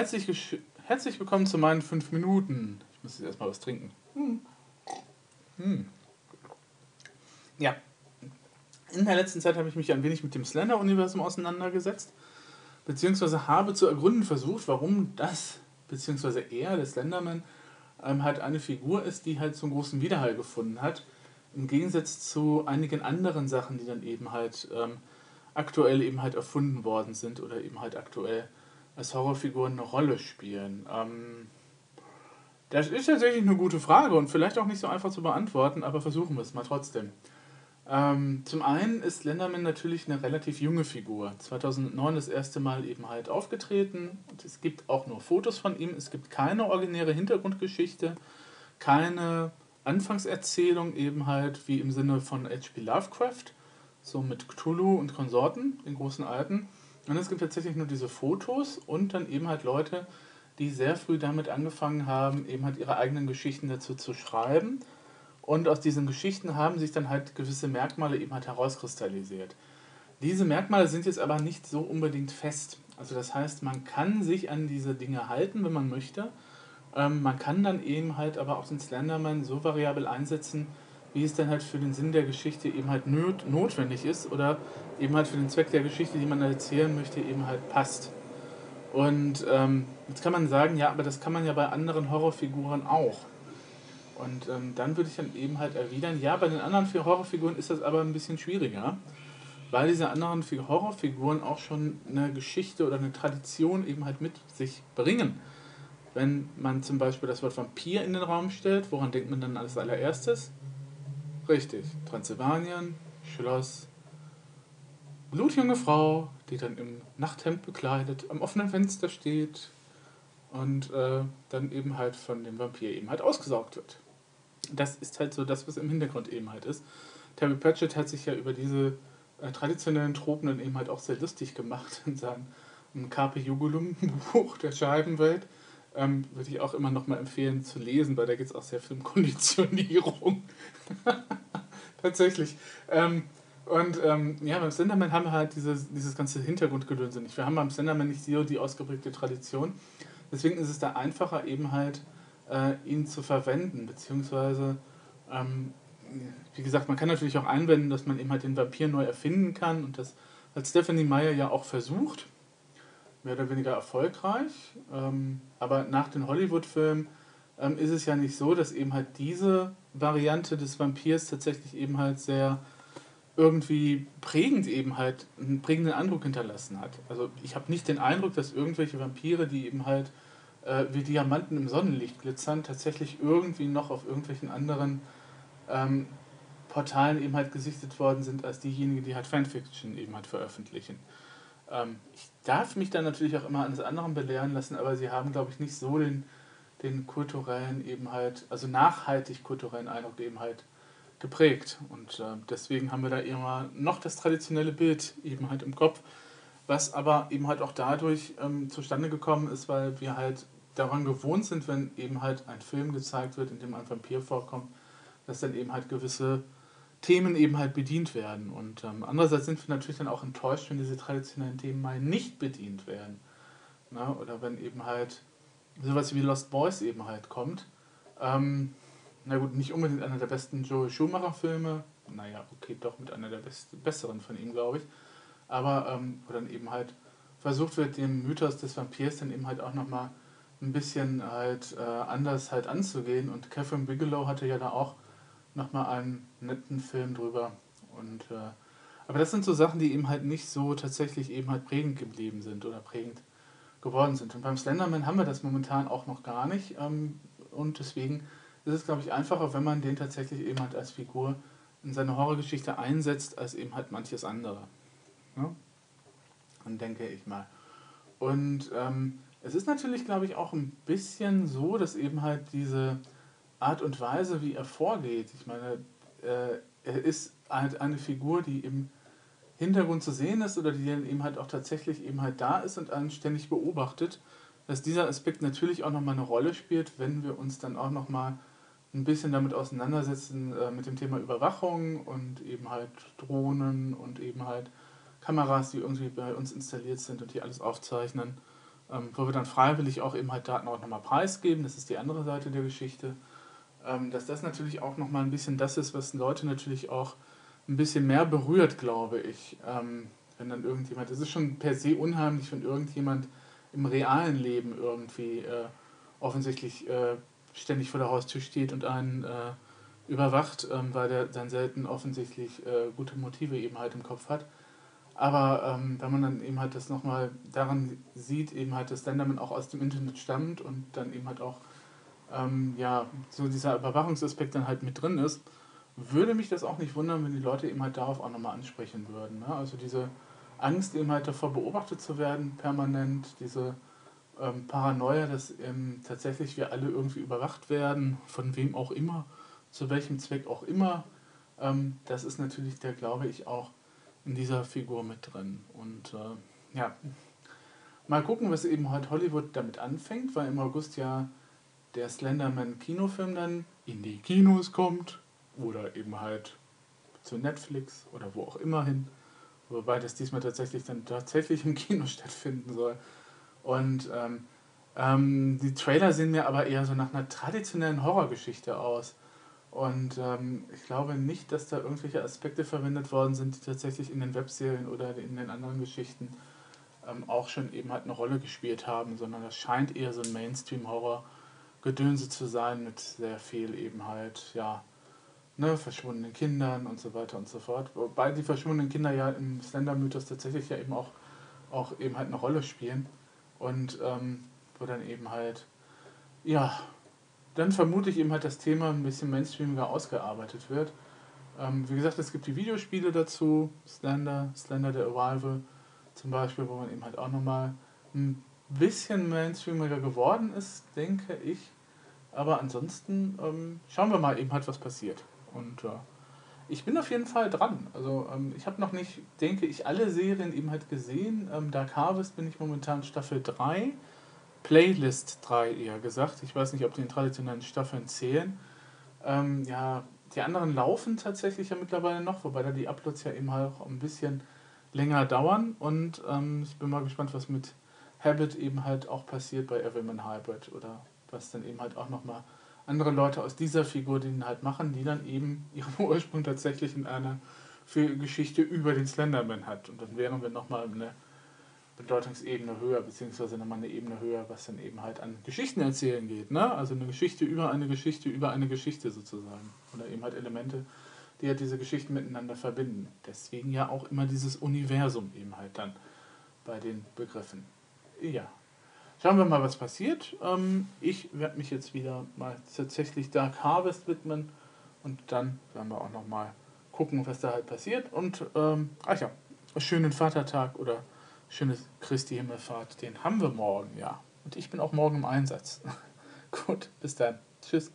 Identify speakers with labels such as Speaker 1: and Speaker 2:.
Speaker 1: Herzlich, herzlich willkommen zu meinen fünf Minuten. Ich muss jetzt erstmal was trinken. Hm. Hm. Ja. In der letzten Zeit habe ich mich ein wenig mit dem Slender-Universum auseinandergesetzt, beziehungsweise habe zu ergründen versucht, warum das, beziehungsweise er, der Slenderman, ähm, halt eine Figur ist, die halt so einen großen Widerhall gefunden hat. Im Gegensatz zu einigen anderen Sachen, die dann eben halt ähm, aktuell eben halt erfunden worden sind oder eben halt aktuell als Horrorfiguren eine Rolle spielen. Ähm, das ist tatsächlich eine gute Frage und vielleicht auch nicht so einfach zu beantworten, aber versuchen wir es mal trotzdem. Ähm, zum einen ist Lenderman natürlich eine relativ junge Figur. 2009 das erste Mal eben halt aufgetreten. Und es gibt auch nur Fotos von ihm. Es gibt keine originäre Hintergrundgeschichte, keine Anfangserzählung eben halt wie im Sinne von H.P. Lovecraft, so mit Cthulhu und Konsorten, den großen Alten. Und es gibt tatsächlich nur diese Fotos und dann eben halt Leute, die sehr früh damit angefangen haben, eben halt ihre eigenen Geschichten dazu zu schreiben. Und aus diesen Geschichten haben sich dann halt gewisse Merkmale eben halt herauskristallisiert. Diese Merkmale sind jetzt aber nicht so unbedingt fest. Also das heißt, man kann sich an diese Dinge halten, wenn man möchte. Ähm, man kann dann eben halt aber auch den Slenderman so variabel einsetzen, wie es dann halt für den Sinn der Geschichte eben halt not notwendig ist oder eben halt für den Zweck der Geschichte, die man erzählen möchte, eben halt passt. Und ähm, jetzt kann man sagen, ja, aber das kann man ja bei anderen Horrorfiguren auch. Und ähm, dann würde ich dann eben halt erwidern, ja, bei den anderen vier Horrorfiguren ist das aber ein bisschen schwieriger, weil diese anderen vier Horrorfiguren auch schon eine Geschichte oder eine Tradition eben halt mit sich bringen. Wenn man zum Beispiel das Wort Vampir in den Raum stellt, woran denkt man dann als allererstes? Richtig, Transsilvanien, Schloss, blutjunge Frau, die dann im Nachthemd bekleidet am offenen Fenster steht und äh, dann eben halt von dem Vampir eben halt ausgesaugt wird. Das ist halt so das, was im Hintergrund eben halt ist. Terry Pratchett hat sich ja über diese äh, traditionellen Tropen dann eben halt auch sehr lustig gemacht in seinem Carpe Jugulum Buch der Scheibenwelt ähm, würde ich auch immer noch mal empfehlen zu lesen, weil da geht es auch sehr viel um Konditionierung. Tatsächlich. Ähm, und ähm, ja, beim Slenderman haben wir halt dieses, dieses ganze Hintergrundgedönse nicht. Wir haben beim Slenderman nicht so die ausgeprägte Tradition. Deswegen ist es da einfacher, eben halt äh, ihn zu verwenden, beziehungsweise, ähm, wie gesagt, man kann natürlich auch einwenden, dass man eben halt den Vampir neu erfinden kann und das hat Stephanie Meyer ja auch versucht mehr oder weniger erfolgreich. Ähm, aber nach den Hollywood-Filmen ähm, ist es ja nicht so, dass eben halt diese Variante des Vampirs tatsächlich eben halt sehr irgendwie prägend eben halt einen prägenden Eindruck hinterlassen hat. Also ich habe nicht den Eindruck, dass irgendwelche Vampire, die eben halt äh, wie Diamanten im Sonnenlicht glitzern, tatsächlich irgendwie noch auf irgendwelchen anderen ähm, Portalen eben halt gesichtet worden sind als diejenigen, die halt Fanfiction eben halt veröffentlichen. Ähm, ich darf mich dann natürlich auch immer eines anderen belehren lassen, aber sie haben, glaube ich, nicht so den, den kulturellen eben halt, also nachhaltig kulturellen Eindruck eben halt geprägt. Und äh, deswegen haben wir da immer noch das traditionelle Bild eben halt im Kopf, was aber eben halt auch dadurch ähm, zustande gekommen ist, weil wir halt daran gewohnt sind, wenn eben halt ein Film gezeigt wird, in dem ein Vampir vorkommt, dass dann eben halt gewisse Themen eben halt bedient werden. Und ähm, andererseits sind wir natürlich dann auch enttäuscht, wenn diese traditionellen Themen mal nicht bedient werden. Na, oder wenn eben halt sowas wie Lost Boys eben halt kommt. Ähm, na gut, nicht unbedingt einer der besten Joel Schumacher-Filme. Naja, okay, doch mit einer der best besseren von ihm, glaube ich. Aber ähm, wo dann eben halt versucht wird, dem Mythos des Vampirs dann eben halt auch nochmal ein bisschen halt äh, anders halt anzugehen. Und Catherine Bigelow hatte ja da auch nochmal einen netten Film drüber. Und, äh, aber das sind so Sachen, die eben halt nicht so tatsächlich eben halt prägend geblieben sind oder prägend geworden sind. Und beim Slenderman haben wir das momentan auch noch gar nicht. Ähm, und deswegen ist es, glaube ich, einfacher, wenn man den tatsächlich eben halt als Figur in seine Horrorgeschichte einsetzt, als eben halt manches andere. Ja? Dann denke ich mal. Und ähm, es ist natürlich, glaube ich, auch ein bisschen so, dass eben halt diese Art und Weise, wie er vorgeht. Ich meine, äh, er ist halt eine Figur, die im Hintergrund zu sehen ist oder die dann eben halt auch tatsächlich eben halt da ist und einen ständig beobachtet, dass dieser Aspekt natürlich auch nochmal eine Rolle spielt, wenn wir uns dann auch nochmal ein bisschen damit auseinandersetzen äh, mit dem Thema Überwachung und eben halt Drohnen und eben halt Kameras, die irgendwie bei uns installiert sind und die alles aufzeichnen. ähm, wo wir dann freiwillig auch eben halt Daten auch nochmal preisgeben, das ist die andere Seite der Geschichte, ähm, dass das natürlich auch nochmal ein bisschen das ist, was Leute natürlich auch ein bisschen mehr berührt, glaube ich. Ähm, wenn dann irgendjemand, es ist schon per se unheimlich, wenn irgendjemand im realen Leben irgendwie äh, offensichtlich äh, ständig vor der Haustür steht und einen äh, überwacht, ähm, weil der dann selten offensichtlich äh, gute Motive eben halt im Kopf hat. Aber ähm, wenn man dann eben halt das nochmal daran sieht, eben halt, dass Slenderman auch aus dem Internet stammt und dann eben halt auch ähm, ja, so dieser Überwachungsaspekt dann halt mit drin ist, würde mich das auch nicht wundern, wenn die Leute eben halt darauf auch nochmal ansprechen würden. Ne? Also diese Angst eben halt davor beobachtet zu werden, permanent, diese ähm, Paranoia, dass ähm, tatsächlich wir alle irgendwie überwacht werden, von wem auch immer, zu welchem Zweck auch immer, ähm, das ist natürlich der, glaube ich, auch in dieser Figur mit drin. Und äh, ja, mal gucken, was eben heute Hollywood damit anfängt, weil im August ja der Slenderman-Kinofilm dann in die Kinos kommt oder eben halt zu Netflix oder wo auch immer hin. Wobei das diesmal tatsächlich dann tatsächlich im Kino stattfinden soll. Und ähm, ähm, die Trailer sehen mir aber eher so nach einer traditionellen Horrorgeschichte aus. Und ähm, ich glaube nicht, dass da irgendwelche Aspekte verwendet worden sind, die tatsächlich in den Webserien oder in den anderen Geschichten ähm, auch schon eben halt eine Rolle gespielt haben, sondern das scheint eher so ein Mainstream-Horror-Gedönse zu sein mit sehr viel eben halt, ja, ne, verschwundenen Kindern und so weiter und so fort. Wobei die verschwundenen Kinder ja im Slender-Mythos tatsächlich ja eben auch, auch eben halt eine Rolle spielen. Und ähm, wo dann eben halt, ja, dann vermute ich eben halt das Thema ein bisschen mainstreamiger ausgearbeitet wird. Ähm, wie gesagt, es gibt die Videospiele dazu, Slender, Slender the Arrival zum Beispiel, wo man eben halt auch nochmal ein bisschen mainstreamiger geworden ist, denke ich. Aber ansonsten ähm, schauen wir mal eben halt, was passiert. Und äh, ich bin auf jeden Fall dran. Also ähm, ich habe noch nicht, denke ich, alle Serien eben halt gesehen. Ähm, Dark Harvest bin ich momentan Staffel 3. Playlist 3 eher gesagt. Ich weiß nicht, ob die in traditionellen Staffeln zählen. Ähm, ja, die anderen laufen tatsächlich ja mittlerweile noch, wobei da die Uploads ja eben halt auch ein bisschen länger dauern. Und ähm, ich bin mal gespannt, was mit Habit eben halt auch passiert bei Everyman Hybrid oder was dann eben halt auch nochmal andere Leute aus dieser Figur den halt machen, die dann eben ihren Ursprung tatsächlich in einer Geschichte über den Slenderman hat. Und dann wären wir nochmal eine Bedeutungsebene höher, beziehungsweise nochmal eine Ebene höher, was dann eben halt an Geschichten erzählen geht. Ne? Also eine Geschichte über eine Geschichte über eine Geschichte sozusagen. Oder eben halt Elemente, die halt diese Geschichten miteinander verbinden. Deswegen ja auch immer dieses Universum eben halt dann bei den Begriffen. Ja. Schauen wir mal, was passiert. Ähm, ich werde mich jetzt wieder mal tatsächlich Dark Harvest widmen und dann werden wir auch nochmal gucken, was da halt passiert. Und, ähm, ach ja, schönen Vatertag oder schönes Christi Himmelfahrt, den haben wir morgen, ja. Und ich bin auch morgen im Einsatz. Gut, bis dann. Tschüss.